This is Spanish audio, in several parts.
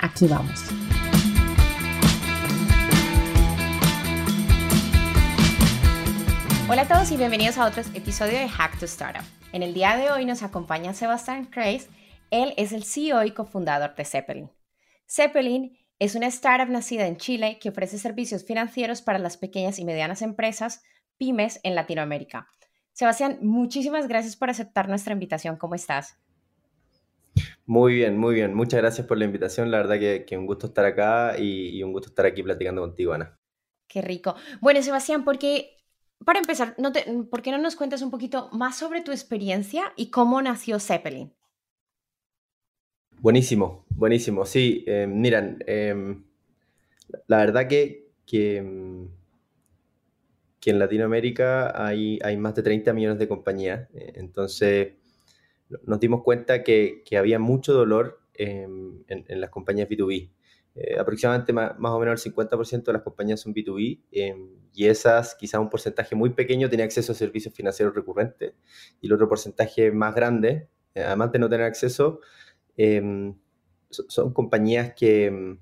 Aquí vamos. Hola a todos y bienvenidos a otro episodio de Hack to Startup. En el día de hoy nos acompaña Sebastián Kreis. Él es el CEO y cofundador de Zeppelin. Zeppelin es una startup nacida en Chile que ofrece servicios financieros para las pequeñas y medianas empresas, pymes, en Latinoamérica. Sebastián, muchísimas gracias por aceptar nuestra invitación. ¿Cómo estás? Muy bien, muy bien. Muchas gracias por la invitación. La verdad que, que un gusto estar acá y, un gusto estar aquí platicando contigo, Ana. Qué rico. Bueno, Sebastián, porque para empezar, no ¿por qué no nos cuentas un poquito más sobre tu experiencia y cómo nació Zeppelin? Buenísimo, buenísimo. Sí, eh, miran, em, la verdad que, que, em, que, en Latinoamérica hay, hay más de 30 millones de compañías, eh, entonces nos dimos cuenta que, que había mucho dolor em, en, en, las compañías B2B. Eh, aproximadamente más, más, o menos el 50% de las compañías son B2B y esas, quizá un porcentaje muy pequeño, tiene acceso a servicios financieros recurrentes y el otro porcentaje más grande, además de no tener acceso, Em, son compañías que,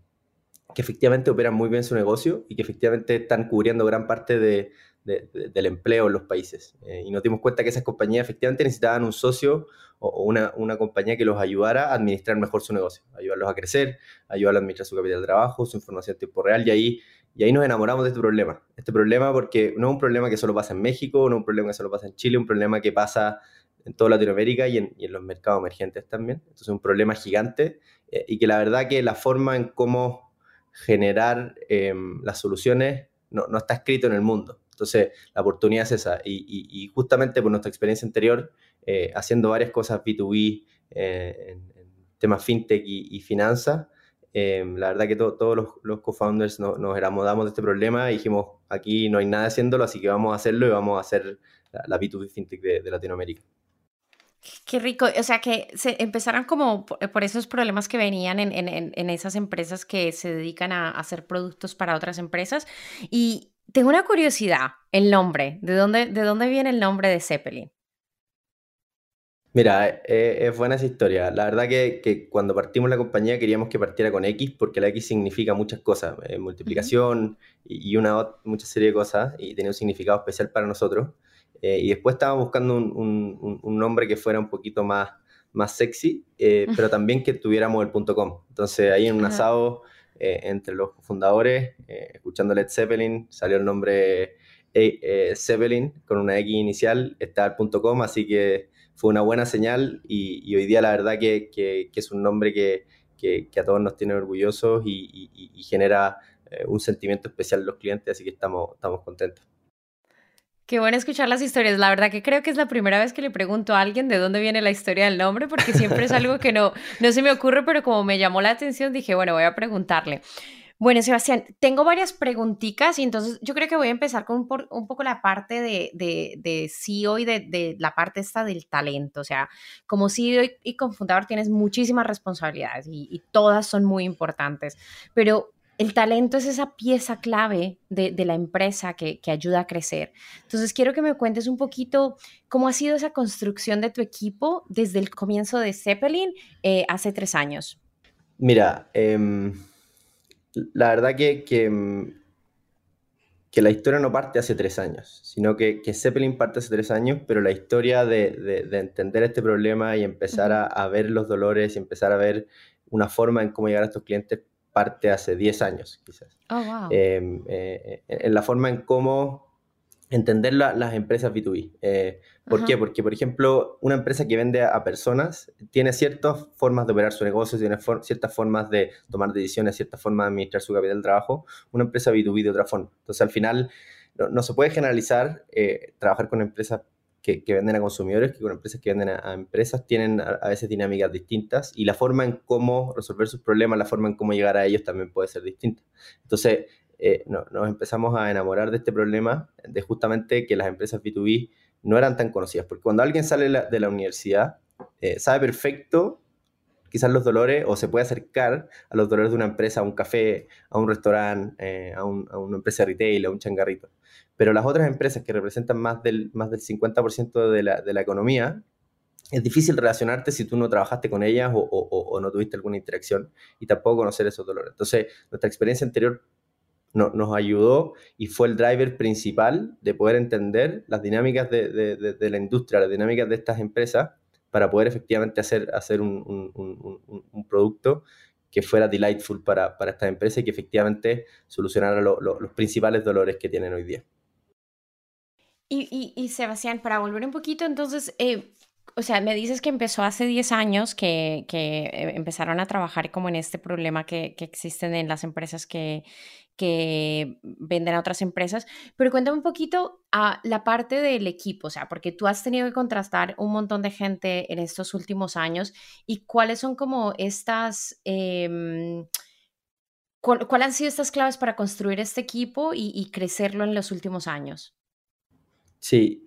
que, efectivamente operan muy bien su negocio y que efectivamente están cubriendo gran parte de, del empleo en los países. Eh, y nos dimos cuenta que esas compañías efectivamente necesitaban un socio o una, una, compañía que los ayudara a administrar mejor su negocio, ayudarlos a crecer, ayudarlos a administrar su capital de trabajo, su información en tiempo real y ahí, y ahí nos enamoramos de este problema. Este problema porque no es un problema que solo pasa en México, no es un problema que solo pasa en Chile, un problema que pasa en toda Latinoamérica y en, los mercados emergentes también. Entonces es un problema gigante eh, y que la verdad que la forma en cómo generar em, las soluciones no, está escrito en el mundo. Entonces la oportunidad es esa y, justamente por nuestra experiencia anterior, eh, haciendo varias cosas B2B eh, en, temas fintech y, finanzas, em, la verdad que todos los, los co-founders nos enamoramos de este problema y dijimos, aquí no hay nada haciéndolo, así que vamos a hacerlo y vamos a hacer la, B2B fintech de Latinoamérica. Qué rico, o sea que se empezaron como por, esos problemas que venían en, en, en, esas empresas que se dedican a, hacer productos para otras empresas. Y tengo una curiosidad, el nombre, ¿de dónde, de dónde viene el nombre de Zeppelin? Mira, eh, es buena esa historia. La verdad que, que, cuando partimos la compañía queríamos que partiera con X porque la X significa muchas cosas, eh, multiplicación y, y una mucha serie de cosas y tenía un significado especial para nosotros. Eh, y después estaba buscando un, un, nombre que fuera un poquito más, más sexy, eh, pero también que tuviéramos el .com. Entonces ahí en un asado eh, entre los fundadores, escuchando Led Zeppelin, salió el nombre Zeppelin con una X inicial, está el .com, así que fue una buena señal y, hoy día la verdad que, que, es un nombre que, que, a todos nos tiene orgullosos y, y genera un sentimiento especial en los clientes, así que estamos, estamos contentos. Qué bueno escuchar las historias. La verdad que creo que es la primera vez que le pregunto a alguien de dónde viene la historia del nombre, porque siempre es algo que no, no se me ocurre, pero como me llamó la atención, dije, bueno, voy a preguntarle. Bueno, Sebastián, tengo varias preguntitas y entonces yo creo que voy a empezar con un, poco la parte de, de, de CEO y de, la parte esta del talento. O sea, como CEO y, y confundador tienes muchísimas responsabilidades y, y todas son muy importantes, pero el talento es esa pieza clave de, la empresa que, ayuda a crecer. Entonces, quiero que me cuentes un poquito cómo ha sido esa construcción de tu equipo desde el comienzo de Zeppelin eh, hace tres años. Mira, em, la verdad que, em, que, la historia no parte hace tres años, sino que, Zeppelin parte hace tres años, pero la historia de, entender este problema y empezar a, a ver los dolores y empezar a ver una forma en cómo llegar a estos clientes parte hace 10 años, quizás. Oh, em, eh, en la forma en cómo entender las empresas B2B. Eh, ¿Por qué? Porque, por ejemplo, una empresa que vende a, personas tiene ciertas formas de operar su negocio, tiene ciertas formas de tomar decisiones, ciertas formas de administrar su capital de trabajo. Una empresa B2B de otra forma. Entonces, al final, no, se puede generalizar eh, trabajar con empresas que, venden a consumidores que con empresas que venden a, empresas tienen a, veces dinámicas distintas y la forma en cómo resolver sus problemas, la forma en cómo llegar a ellos también puede ser distinta. Entonces, eh, nos empezamos a enamorar de este problema de justamente que las empresas B2B no eran tan conocidas, porque cuando alguien sale de la universidad, eh, sabe perfecto quizás los dolores o se puede acercar a los dolores de una empresa, a un café, a un restaurante, eh, a, una empresa retail, a un changarrito. Pero las otras empresas que representan más del, más del 50% de la, de la economía, es difícil relacionarte si tú no trabajaste con ellas o, o, no tuviste alguna interacción y tampoco conocer esos dolores. Entonces, nuestra experiencia anterior no, nos ayudó y fue el driver principal de poder entender las dinámicas de, de, de, la industria, las dinámicas de estas empresas para poder efectivamente hacer, hacer un, un, producto que fuera delightful para, para esta empresa y que efectivamente solucionara los principales dolores que tienen hoy día. Y, y, Sebastián, para volver un poquito, entonces, eh, o sea, me dices que empezó hace 10 años que, que eh, empezaron a trabajar como en este problema que, que existen en las empresas que, que venden a otras empresas, pero cuéntame un poquito a la parte del equipo, o sea, porque tú has tenido que contrastar un montón de gente en estos últimos años y cuáles son como estas, eh, cuáles han sido estas claves para construir este equipo y, crecerlo en los últimos años. Sí,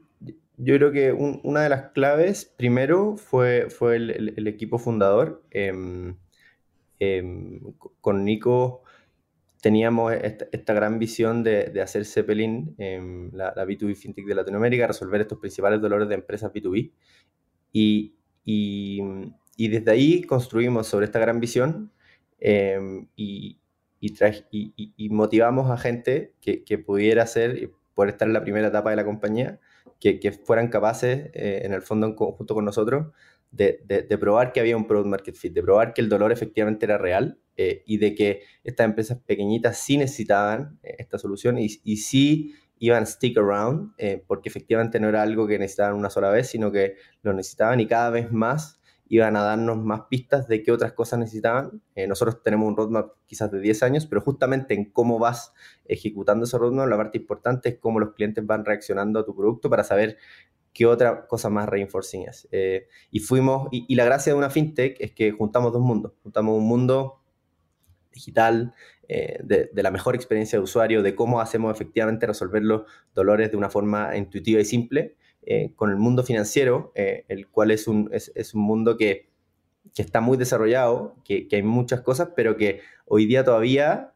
yo creo que una de las claves, primero, fue, el, equipo fundador. Em, em, con Nico teníamos esta, gran visión de, hacer Zeppelin, en la, B2B FinTech de Latinoamérica, resolver estos principales dolores de empresas B2B. Y, y, desde ahí construimos sobre esta gran visión y, y, motivamos a gente que, pudiera ser, poder estar en la primera etapa de la compañía, que, fueran capaces, eh, en el fondo, en conjunto con nosotros, de, probar que había un product market fit, de probar que el dolor efectivamente era real eh, y de que estas empresas pequeñitas sí necesitaban eh, esta solución y, y, sí iban stick around, porque efectivamente no era algo que necesitaban una sola vez, sino que lo necesitaban y cada vez más iban a darnos más pistas de qué otras cosas necesitaban. nosotros tenemos un roadmap quizás de 10 años, pero justamente en cómo vas ejecutando ese roadmap, la parte importante es cómo los clientes van reaccionando a tu producto para saber qué otra cosa más reinforcing es. Eh, y fuimos, y, la gracia de una fintech es que juntamos dos mundos. Juntamos un mundo digital, eh, de, la mejor experiencia de usuario, de cómo hacemos efectivamente resolver los dolores de una forma intuitiva y simple, eh, con el mundo financiero, el cual es un, es, un mundo que, que, está muy desarrollado, que, que hay muchas cosas, pero que hoy día todavía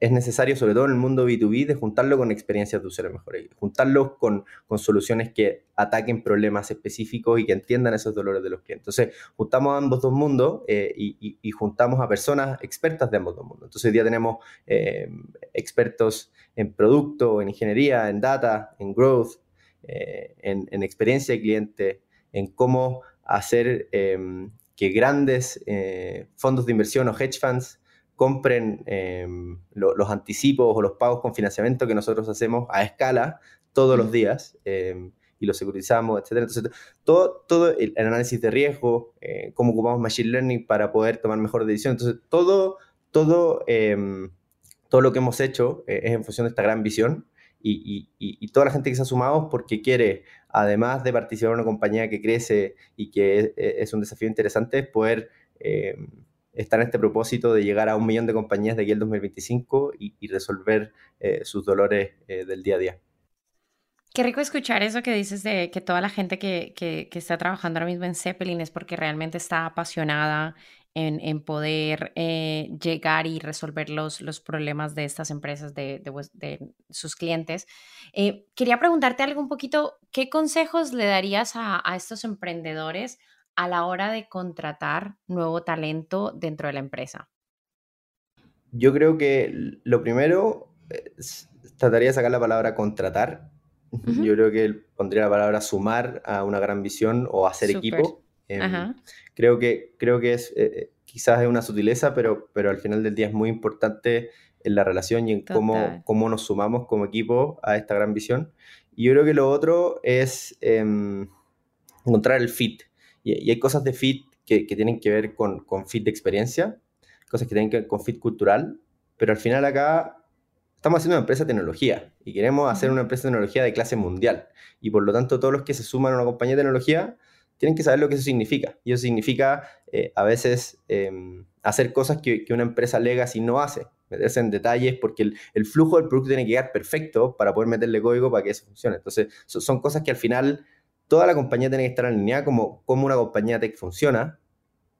es necesario, sobre todo en el mundo B2B, de juntarlo con experiencias de usuario mejores, juntarlo con, con, soluciones que ataquen problemas específicos y que entiendan esos dolores de los clientes. Entonces, juntamos ambos dos mundos eh, y, juntamos a personas expertas de ambos dos mundos. Entonces, hoy día tenemos eh, expertos en producto, en ingeniería, en data, en growth, eh, en, experiencia de cliente, en cómo hacer que grandes fondos de inversión o hedge funds compren em, los anticipos o los pagos con financiamiento que nosotros hacemos a escala todos los días em, y los securizamos, etc. Entonces, todo, todo el, análisis de riesgo, eh, cómo ocupamos Machine Learning para poder tomar mejores decisiones. Entonces, todo, todo, em, todo lo que hemos hecho eh, es en función de esta gran visión y, y, toda la gente que se ha sumado porque quiere, además de participar en una compañía que crece y que es, es un desafío interesante, poder está en este propósito de llegar a un millón de compañías de aquí al 2025 y, resolver eh, sus dolores eh, del día a día. Qué rico escuchar eso que dices de que toda la gente que, que, está trabajando ahora mismo en Zeppelin es porque realmente está apasionada en, en poder eh, llegar y resolver los, los problemas de estas empresas, de, de, sus clientes. quería preguntarte algo un poquito, ¿qué consejos le darías a, a estos emprendedores a la hora de contratar nuevo talento dentro de la empresa? Yo creo que lo primero, trataría de sacar la palabra contratar. Yo creo que pondría la palabra sumar a una gran visión o hacer equipo. Em, creo que, creo que es, eh, eh, quizás es una sutileza, pero, pero al final del día es muy importante en la relación y en cómo, cómo nos sumamos como equipo a esta gran visión. Y yo creo que lo otro es em, encontrar el fit. Y, hay cosas de fit que, tienen que ver con, con, fit de experiencia, cosas que tienen que ver con fit cultural, pero al final acá estamos haciendo una empresa de tecnología y queremos hacer una empresa de tecnología de clase mundial. Y por lo tanto, todos los que se suman a una compañía de tecnología tienen que saber lo que eso significa. Y eso significa eh, a veces em, hacer cosas que, una empresa legacy no hace, meterse en detalles porque el, flujo del producto tiene que quedar perfecto para poder meterle código para que eso funcione. Entonces, son cosas que al final toda la compañía tiene que estar alineada como cómo una compañía tech funciona,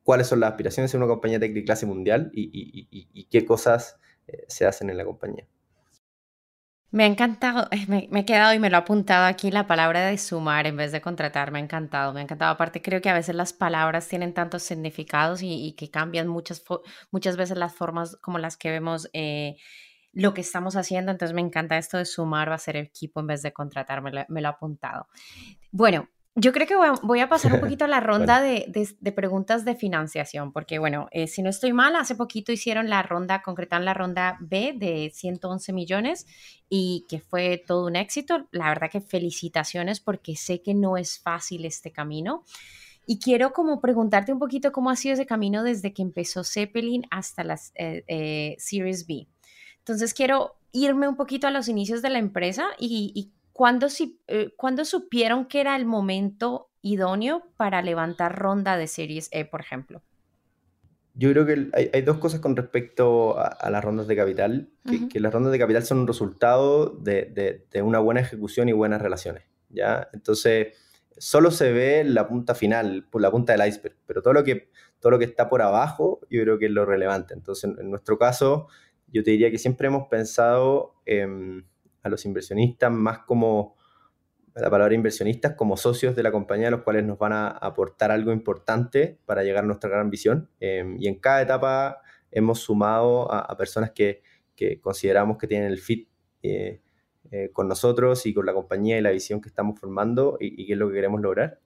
cuáles son las aspiraciones de una compañía tech de clase mundial y, qué cosas eh, se hacen en la compañía. Me ha encantado, eh, me, he quedado y me lo ha apuntado aquí la palabra de sumar en vez de contratar, me ha encantado, me ha encantado. Aparte creo que a veces las palabras tienen tantos significados y, que cambian muchas, muchas veces las formas como las que vemos eh, lo que estamos haciendo, entonces me encanta esto de sumar va a ser equipo en vez de contratar, me lo, ha apuntado. Bueno, yo creo que voy a, pasar un poquito a la ronda de, preguntas de financiación, porque bueno, eh, si no estoy mal, hace poquito hicieron la ronda, concretaron la ronda B de 111 millones y que fue todo un éxito. La verdad que felicitaciones porque sé que no es fácil este camino. Y quiero como preguntarte un poquito cómo ha sido ese camino desde que empezó Zeppelin hasta las eh, eh, Series B. Entonces quiero irme un poquito a los inicios de la empresa y, y eh, ¿cuándo, supieron que era el momento idóneo para levantar ronda de Series E, por ejemplo? Yo creo que hay, dos cosas con respecto a, las rondas de capital, que, las rondas de capital son un resultado de, una buena ejecución y buenas relaciones, ¿ya? Entonces, solo se ve la punta final, la punta del iceberg, pero todo lo que, todo lo que está por abajo yo creo que es lo relevante. Entonces, en, nuestro caso, yo te diría que siempre hemos pensado a los inversionistas más como, la palabra inversionistas, como socios de la compañía, los cuales nos van a aportar algo importante para llegar a nuestra gran visión. Em, y en cada etapa hemos sumado a, personas que, consideramos que tienen el fit eh, eh, con nosotros y con la compañía y la visión que estamos formando y, qué es lo que queremos lograr.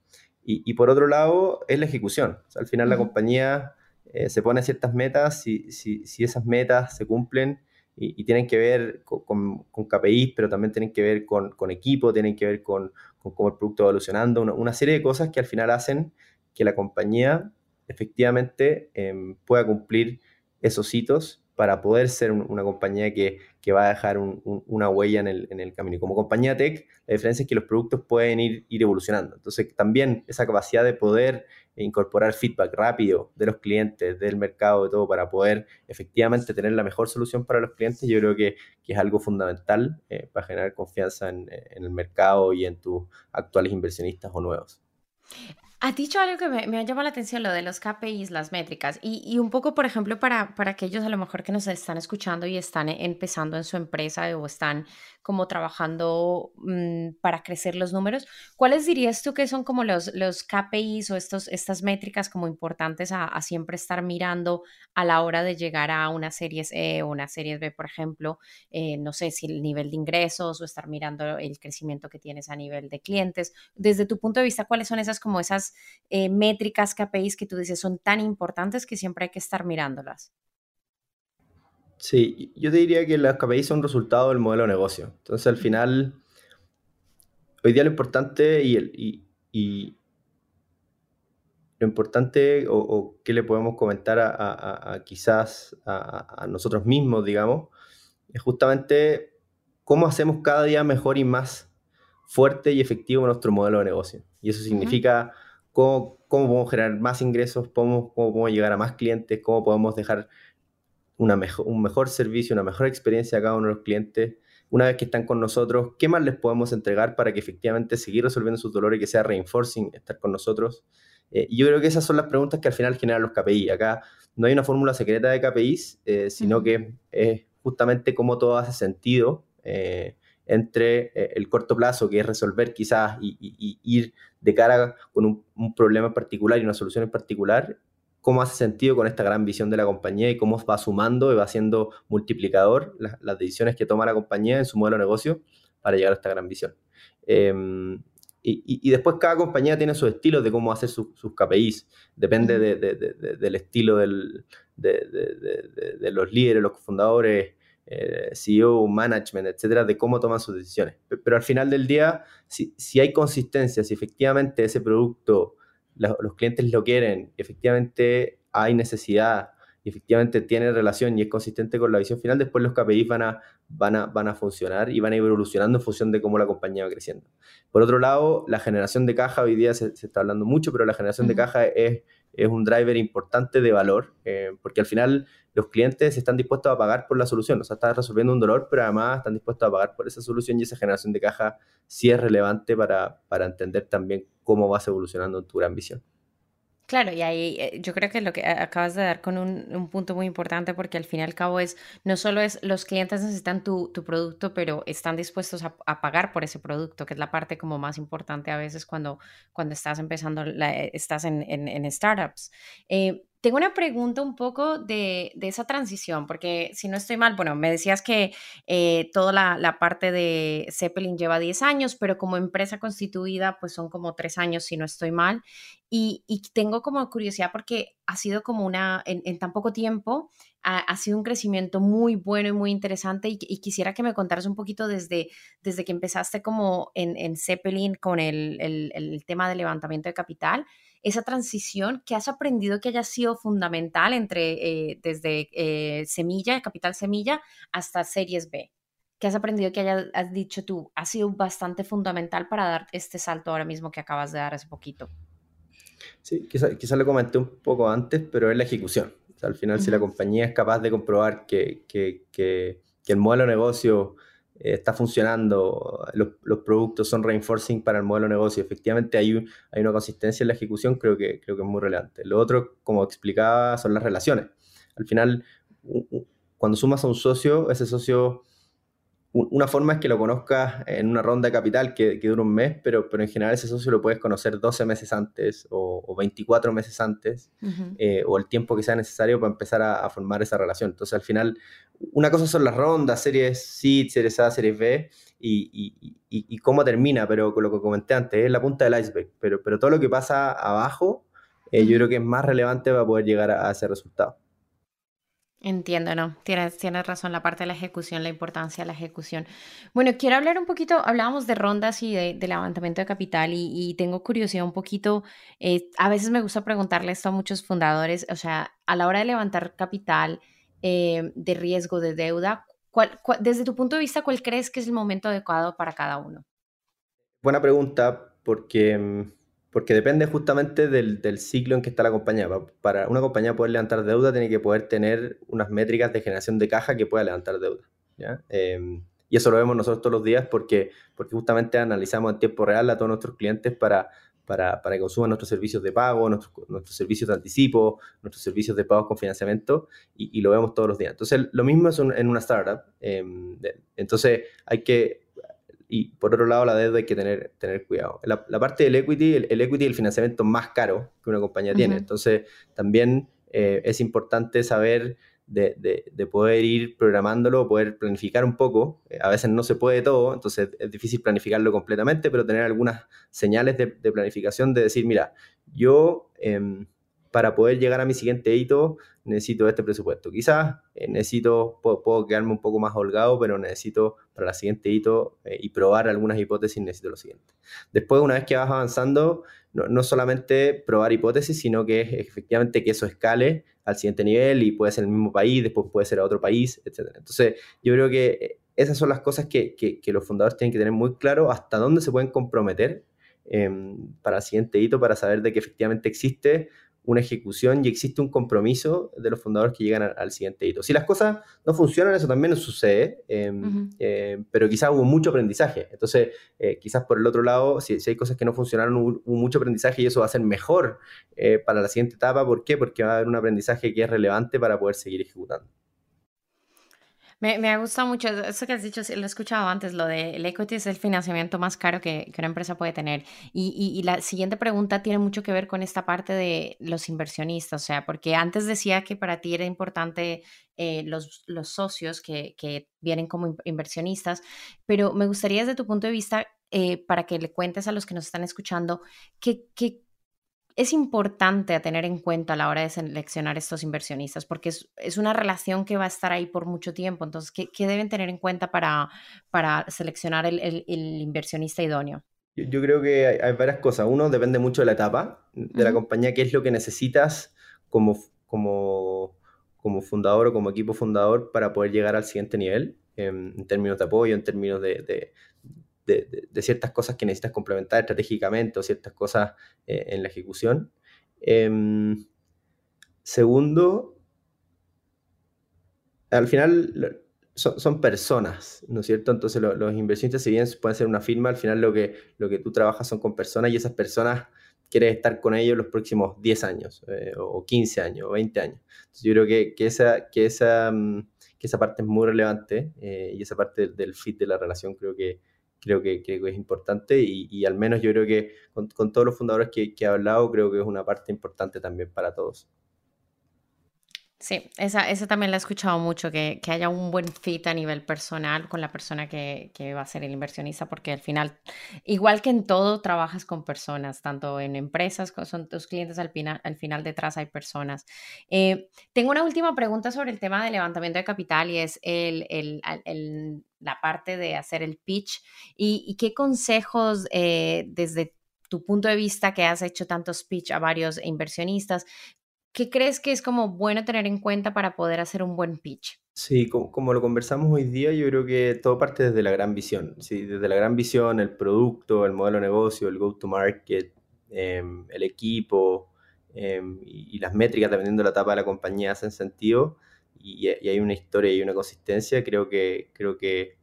Y, por otro lado, es la ejecución. al final la compañía eh, se pone ciertas metas, y si, si esas metas se cumplen, y, tienen que ver con, con, KPIs, pero también tienen que ver con, con equipo, tienen que ver con, cómo el producto va evolucionando, una, serie de cosas que al final hacen que la compañía efectivamente em, pueda cumplir esos hitos para poder ser una compañía que, que, va a dejar una huella en el, en el, camino. Como compañía tech, la diferencia es que los productos pueden ir, ir evolucionando. Entonces, también esa capacidad de poder incorporar feedback rápido de los clientes, del mercado, de todo, para poder efectivamente tener la mejor solución para los clientes, yo creo que, es algo fundamental eh, para generar confianza en, en el mercado y en tus actuales inversionistas o nuevos. Has dicho algo que me, ha llamado la atención, lo de los KPIs, las métricas, y, un poco, por ejemplo, para, para aquellos a lo mejor que nos están escuchando y están empezando en su empresa o están como trabajando mm, para crecer los números, ¿cuáles dirías tú que son como los, KPIs o estos, estas métricas como importantes a, siempre estar mirando a la hora de llegar a una serie E o una serie B, por ejemplo? Eh, no sé si el nivel de ingresos o estar mirando el crecimiento que tienes a nivel de clientes. Desde tu punto de vista, ¿cuáles son esas como esas eh, métricas, KPIs que tú dices son tan importantes que siempre hay que estar mirándolas? Sí, yo te diría que las KPIs son resultado del modelo de negocio. Entonces, al final, hoy día lo importante y, lo importante o, qué le podemos comentar a, quizás a, nosotros mismos, digamos, es justamente cómo hacemos cada día mejor y más fuerte y efectivo nuestro modelo de negocio. Y eso significa cómo, podemos generar más ingresos, cómo, podemos llegar a más clientes, cómo podemos dejar una mejor, un mejor servicio, una mejor experiencia a cada uno de los clientes. Una vez que están con nosotros, ¿qué más les podemos entregar para que efectivamente seguir resolviendo sus dolores y que sea reinforcing estar con nosotros? Eh, y yo creo que esas son las preguntas que al final generan los KPI. Acá no hay una fórmula secreta de KPIs, eh, sino que es justamente cómo todo hace sentido eh, entre eh, el corto plazo, que es resolver quizás y, ir de cara con un, problema particular y una solución en particular, cómo hace sentido con esta gran visión de la compañía y cómo va sumando y va siendo multiplicador las, decisiones que toma la compañía en su modelo de negocio para llegar a esta gran visión. Em, y, después cada compañía tiene su estilo de cómo hacer sus KPIs. Depende del estilo del, de, los líderes, los fundadores, eh, CEO, management, etcétera, de cómo toman sus decisiones. Pero al final del día, si, hay consistencia, si efectivamente ese producto los clientes lo quieren, efectivamente hay necesidad y efectivamente tiene relación y es consistente con la visión final, después los KPIs van a, van a, van a funcionar y van a ir evolucionando en función de cómo la compañía va creciendo. Por otro lado, la generación de caja, hoy día se, está hablando mucho, pero la generación de caja es, es un driver importante de valor, eh, porque al final los clientes están dispuestos a pagar por la solución, o sea, están resolviendo un dolor, pero además están dispuestos a pagar por esa solución y esa generación de caja sí es relevante para, para entender también cómo vas evolucionando tu gran visión. Claro, y ahí eh, yo creo que lo que acabas de dar con un, punto muy importante, porque al fin y al cabo es, no solo es los clientes necesitan tu, producto, pero están dispuestos a, pagar por ese producto, que es la parte como más importante a veces cuando, cuando estás empezando, eh, estás en, en, startups. Eh, tengo una pregunta un poco de, esa transición, porque si no estoy mal, bueno, me decías que eh, toda la, parte de Zeppelin lleva 10 años, pero como empresa constituida, pues son como 3 años, si no estoy mal. Y, tengo como curiosidad porque ha sido como una, en, tan poco tiempo, ha, sido un crecimiento muy bueno y muy interesante. Y, quisiera que me contaras un poquito desde, desde que empezaste como en, Zeppelin con el, el tema de levantamiento de capital esa transición que has aprendido que haya sido fundamental entre eh, desde eh, semilla, capital semilla, hasta series B? ¿Qué has aprendido que hayas dicho tú ha sido bastante fundamental para dar este salto ahora mismo que acabas de dar hace poquito? Sí, quizá, lo comenté un poco antes, pero es la ejecución. Al final, si la compañía es capaz de comprobar que, que, que, que el modelo de negocio eh, está funcionando, los, productos son reinforcing para el modelo de negocio, efectivamente hay, hay una consistencia en la ejecución, creo que, creo que es muy relevante. Lo otro, como explicaba, son las relaciones. Al final, cuando sumas a un socio, ese socio una forma es que lo conozcas en una ronda de capital que, que dura un mes, pero, pero en general ese socio lo puedes conocer 12 meses antes o, 24 meses antes, eh, o el tiempo que sea necesario para empezar a, formar esa relación. Entonces, al final, una cosa son las rondas, series C, series A, series B, y, y, cómo termina, pero con lo que comenté antes, es la punta del iceberg, pero, pero todo lo que pasa abajo, eh, yo creo que es más relevante para poder llegar a ese resultado. Entiendo, no, tienes, tienes razón, la parte de la ejecución, la importancia de la ejecución. Bueno, quiero hablar un poquito, hablábamos de rondas y de, levantamiento de capital y, tengo curiosidad un poquito, eh, a veces me gusta preguntarle esto a muchos fundadores, o sea, a la hora de levantar capital eh, de riesgo de deuda, desde tu punto de vista, ¿cuál crees que es el momento adecuado para cada uno? Buena pregunta, porque mm, porque depende justamente del, ciclo en que está la compañía. Para una compañía poder levantar deuda tiene que poder tener unas métricas de generación de caja que pueda levantar deuda. Em, y eso lo vemos nosotros todos los días porque, porque justamente analizamos en tiempo real a todos nuestros clientes para, para, que consuman nuestros servicios de pago, nuestros, servicios de anticipo, nuestros servicios de pagos con financiamiento y, lo vemos todos los días. Entonces, lo mismo es en una startup. Em, entonces, hay que y por otro lado la deuda hay que tener, tener cuidado. La, parte del equity, el, equity es el financiamiento más caro que una compañía tiene, entonces también eh, es importante saber de, de, poder ir programándolo, poder planificar un poco. Eh, a veces no se puede todo, entonces es difícil planificarlo completamente, pero tener algunas señales de, planificación de decir, mira, yo... Em, para poder llegar a mi siguiente hito necesito este presupuesto. Quizás eh, necesito, puedo, quedarme un poco más holgado, pero necesito para la siguiente hito eh, y probar algunas hipótesis, necesito lo siguiente. Después, una vez que vas avanzando, no, solamente probar hipótesis, sino que efectivamente que eso escale al siguiente nivel y puede ser el mismo país, después puede ser a otro país, etc. Entonces, yo creo que eh, esas son las cosas que, que, los fundadores tienen que tener muy claro hasta dónde se pueden comprometer em, para el siguiente hito, para saber de que efectivamente existe una ejecución y existe un compromiso de los fundadores que llegan al, siguiente hito. Si las cosas no funcionan, eso también nos sucede, em, em, pero quizás hubo mucho aprendizaje. Entonces, eh, quizás por el otro lado, si, hay cosas que no funcionaron, hubo, mucho aprendizaje y eso va a ser mejor eh, para la siguiente etapa. ¿Por qué? Porque va a haber un aprendizaje que es relevante para poder seguir ejecutando. Me, me gusta mucho eso que has dicho, lo he escuchado antes, lo de el equity es el financiamiento más caro que, que una empresa puede tener. Y, y, la siguiente pregunta tiene mucho que ver con esta parte de los inversionistas, o sea, porque antes decía que para ti era importante eh, los, los, socios que, que, vienen como inversionistas, pero me gustaría desde tu punto de vista, eh, para que le cuentes a los que nos están escuchando, qué, qué es importante a tener en cuenta a la hora de seleccionar estos inversionistas? Porque es, una relación que va a estar ahí por mucho tiempo. Entonces, ¿qué, deben tener en cuenta para, para seleccionar el, inversionista idóneo? Yo, creo que hay, varias cosas. Uno, depende mucho de la etapa de la compañía, qué es lo que necesitas como, como, como fundador o como equipo fundador para poder llegar al siguiente nivel em, en términos de apoyo, en términos de, de, ciertas cosas que necesitas complementar estratégicamente o ciertas cosas eh, en la ejecución. Em, segundo, al final son, personas, ¿no es cierto? Entonces los inversionistas, si bien pueden ser una firma, al final lo que, lo que tú trabajas son con personas y esas personas quieres estar con ellos los próximos 10 años, eh, o 15 años, o 20 años. Yo creo que, que esa, que, esa, mm, que esa parte es muy relevante eh, y esa parte del fit de la relación creo que, creo que, es importante y, al menos yo creo que con, todos los fundadores que, que he hablado creo que es una parte importante también para todos. Sí, esa, esa también la he escuchado mucho, que, que, haya un buen fit a nivel personal con la persona que, que, va a ser el inversionista, porque al final, igual que en todo, trabajas con personas, tanto en empresas, son tus clientes, al final, al final detrás hay personas. Eh, tengo una última pregunta sobre el tema de levantamiento de capital y es el, el, el, la parte de hacer el pitch y, y qué consejos eh, desde tu punto de vista que has hecho tantos pitch a varios inversionistas, ¿Qué crees que es como bueno tener en cuenta para poder hacer un buen pitch? Sí, como, lo conversamos hoy día, yo creo que todo parte desde la gran visión. ¿sí? Desde la gran visión, el producto, el modelo de negocio, el go-to-market, em, el equipo em, y, las métricas, dependiendo de la etapa de la compañía, hacen sentido y, hay una historia y una consistencia, creo que, creo que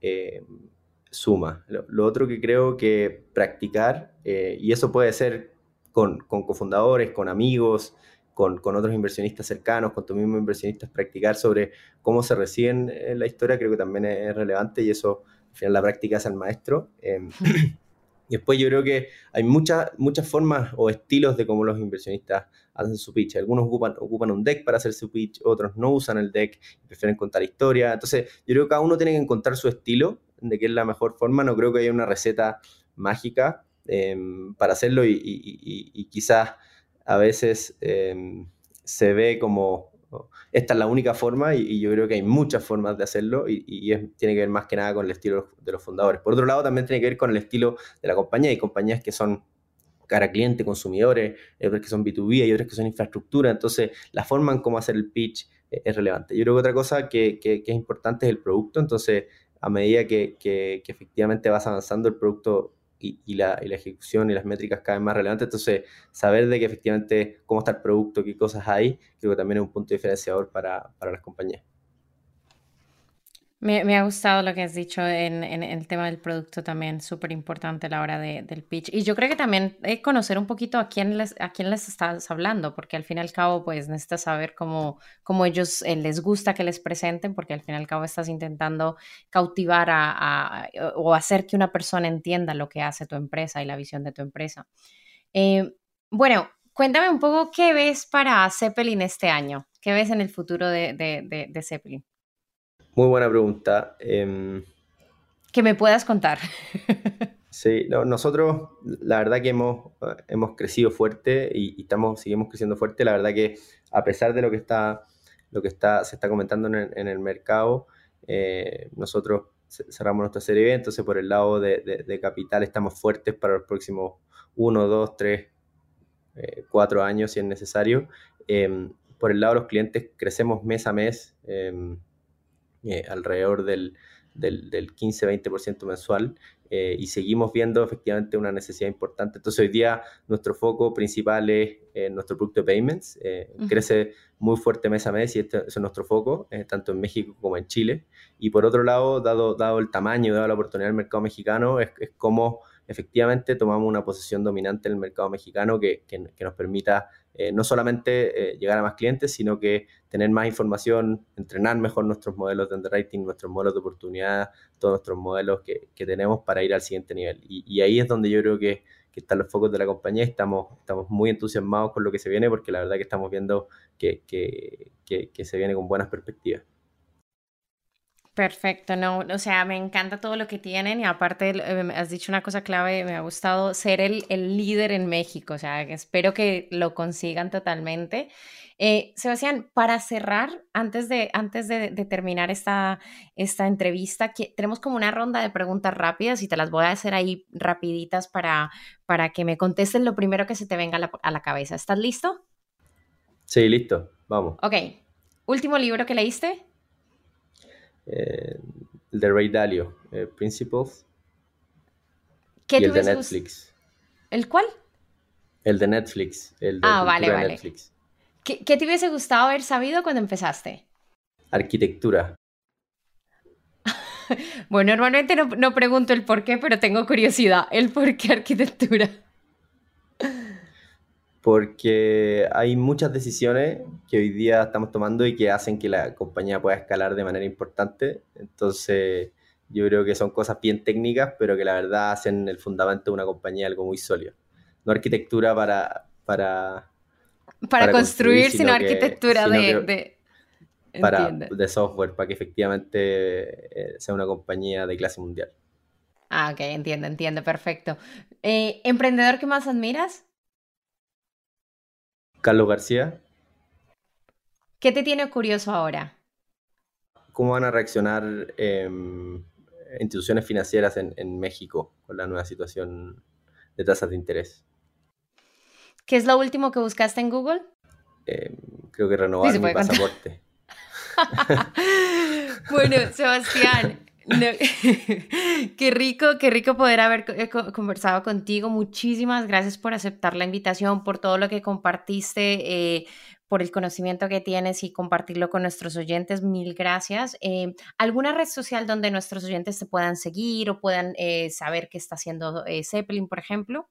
em, suma. Lo, otro que creo que practicar, eh, y eso puede ser con, cofundadores, con amigos, con, otros inversionistas cercanos, con tu mismo inversionistas, practicar sobre cómo se reciben en la historia, creo que también es relevante y eso, al final, la práctica es el maestro. Y después yo creo que hay muchas, muchas formas o estilos de cómo los inversionistas hacen su pitch. Algunos ocupan, ocupan un deck para hacer su pitch, otros no usan el deck prefieren contar historia. Entonces, yo creo que cada uno tiene que encontrar su estilo de qué es la mejor forma. No creo que haya una receta mágica. Em, para hacerlo y, quizás a veces em, se ve como esta es la única forma y, yo creo que hay muchas formas de hacerlo y, tiene que ver más que nada con el estilo de los fundadores. Por otro lado, también tiene que ver con el estilo de la compañía. Hay compañías que son cara cliente, consumidores, hay otras que son B2B, hay otras que son infraestructura. Entonces, la forma en cómo hacer el pitch eh, es relevante. Yo creo que otra cosa que, es importante es el producto. Entonces, a medida que, que efectivamente vas avanzando, el producto y, la, ejecución y las métricas cada vez más relevantes. Entonces, saber de que efectivamente cómo está el producto, qué cosas hay, creo que también es un punto diferenciador para, para las compañías. Me, ha gustado lo que has dicho en, el tema del producto también, súper importante a la hora del pitch. Y yo creo que también es conocer un poquito a quién les, a quién les estás hablando, porque al fin y al cabo, pues necesitas saber cómo, cómo ellos eh, les gusta que les presenten, porque al fin y al cabo estás intentando cautivar a, o hacer que una persona entienda lo que hace tu empresa y la visión de tu empresa. Eh, bueno, cuéntame un poco qué ves para Zeppelin este año, qué ves en el futuro de, de, de Zeppelin. Muy buena pregunta. Em, que me puedas contar. sí, nosotros la verdad que hemos, hemos crecido fuerte y, estamos, seguimos creciendo fuerte. La verdad que a pesar de lo que está, lo que está, se está comentando en el, mercado, eh, nosotros cerramos nuestra serie B, entonces por el lado de, capital estamos fuertes para los próximos uno, dos, tres, eh, cuatro años si es necesario. Em, por el lado de los clientes crecemos mes a mes. Em, eh, alrededor del, del, del 15-20% mensual eh, y seguimos viendo efectivamente una necesidad importante. Entonces hoy día nuestro foco principal es eh, nuestro producto de payments, crece muy fuerte mes a mes y este, es nuestro foco, tanto en México como en Chile. Y por otro lado, dado, dado el tamaño, dado la oportunidad del mercado mexicano, es, es como efectivamente tomamos una posición dominante en el mercado mexicano que, que, nos permita eh, no solamente eh, llegar a más clientes, sino que tener más información, entrenar mejor nuestros modelos de underwriting, nuestros modelos de oportunidad, todos nuestros modelos que, que tenemos para ir al siguiente nivel. Y, y, ahí es donde yo creo que, que están los focos de la compañía. Estamos, estamos muy entusiasmados con lo que se viene porque la verdad que estamos viendo que, que se viene con buenas perspectivas. Perfecto, no, o sea, me encanta todo lo que tienen y aparte eh, has dicho una cosa clave, me ha gustado ser el, líder en México, o sea, espero que lo consigan totalmente. Eh, Sebastián, para cerrar, antes de, antes de, terminar esta, esta entrevista, que tenemos como una ronda de preguntas rápidas y te las voy a hacer ahí rapiditas para, para que me contesten lo primero que se te venga a la, a la cabeza. ¿Estás listo? Sí, listo. vamos. Ok. ¿Último libro que leíste? Eh, el de Ray Dalio, eh, Principles. ¿Qué y el de Netflix. ¿El cuál? El de Netflix. El de Ah, vale, vale. Netflix. ¿Qué, qué te hubiese gustado haber sabido cuando empezaste? Arquitectura. Bueno, normalmente no, no pregunto el por qué, pero tengo curiosidad. ¿El por qué arquitectura? Porque hay muchas decisiones que hoy día estamos tomando y que hacen que la compañía pueda escalar de manera importante. Entonces, yo creo que son cosas bien técnicas, pero que la verdad hacen el fundamento de una compañía algo muy sólido. No arquitectura para, para, Para, Para construir, construir, sino sino que- arquitectura sino de... que de- para Entiendo. de software, para que efectivamente eh, sea una compañía de clase mundial. Ah, ok, entiendo, entiendo, perfecto. Eh, ¿Emprendedor que más admiras? Carlos García, ¿Qué te tiene curioso ahora? ¿cómo van a reaccionar em, instituciones financieras en, en México con la nueva situación de tasas de interés? ¿Qué es lo último que buscaste en Google? Em, creo que renovar Sí, mi contar. pasaporte. Bueno, Sebastián, no- qué rico, qué rico poder haber eh, co- conversado contigo. Muchísimas gracias por aceptar la invitación, por todo lo que compartiste, eh, por el conocimiento que tienes y compartirlo con nuestros oyentes. Mil gracias. Eh, ¿Alguna red social donde nuestros oyentes te puedan seguir o puedan saber qué está haciendo Zeppelin, por ejemplo?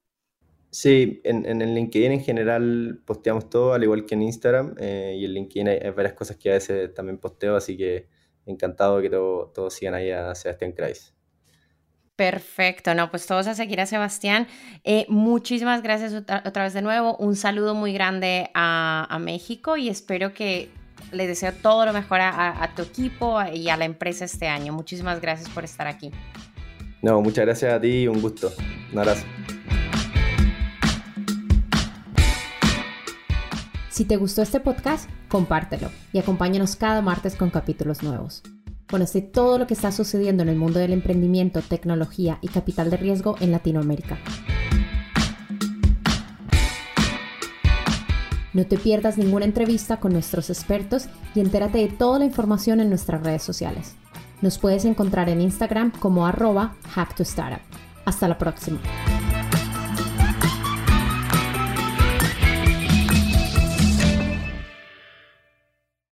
Sí, en, el LinkedIn en general posteamos todo, al igual que en Instagram, y en LinkedIn hay varias cosas que a veces también posteo, así que encantado de que todo- todos sigan ahí a Sebastián Kreis. Perfecto, no, pues todos a seguir a Sebastián. Eh, muchísimas gracias otra, otra vez de nuevo. Un saludo muy grande a, a México y espero que le deseo todo lo mejor a, a- a tu equipo y a la empresa este año. Muchísimas gracias por estar aquí. No, muchas gracias a ti y un gusto. Un abrazo. Si te gustó este podcast, compártelo y acompáñanos cada martes con capítulos nuevos. Conoce todo lo que está sucediendo en el mundo del emprendimiento, tecnología y capital de riesgo en Latinoamérica. No te pierdas ninguna entrevista con nuestros expertos y entérate de toda la información en nuestras redes sociales. Nos puedes encontrar en Instagram como arroba hacktostartup. Hasta la próxima.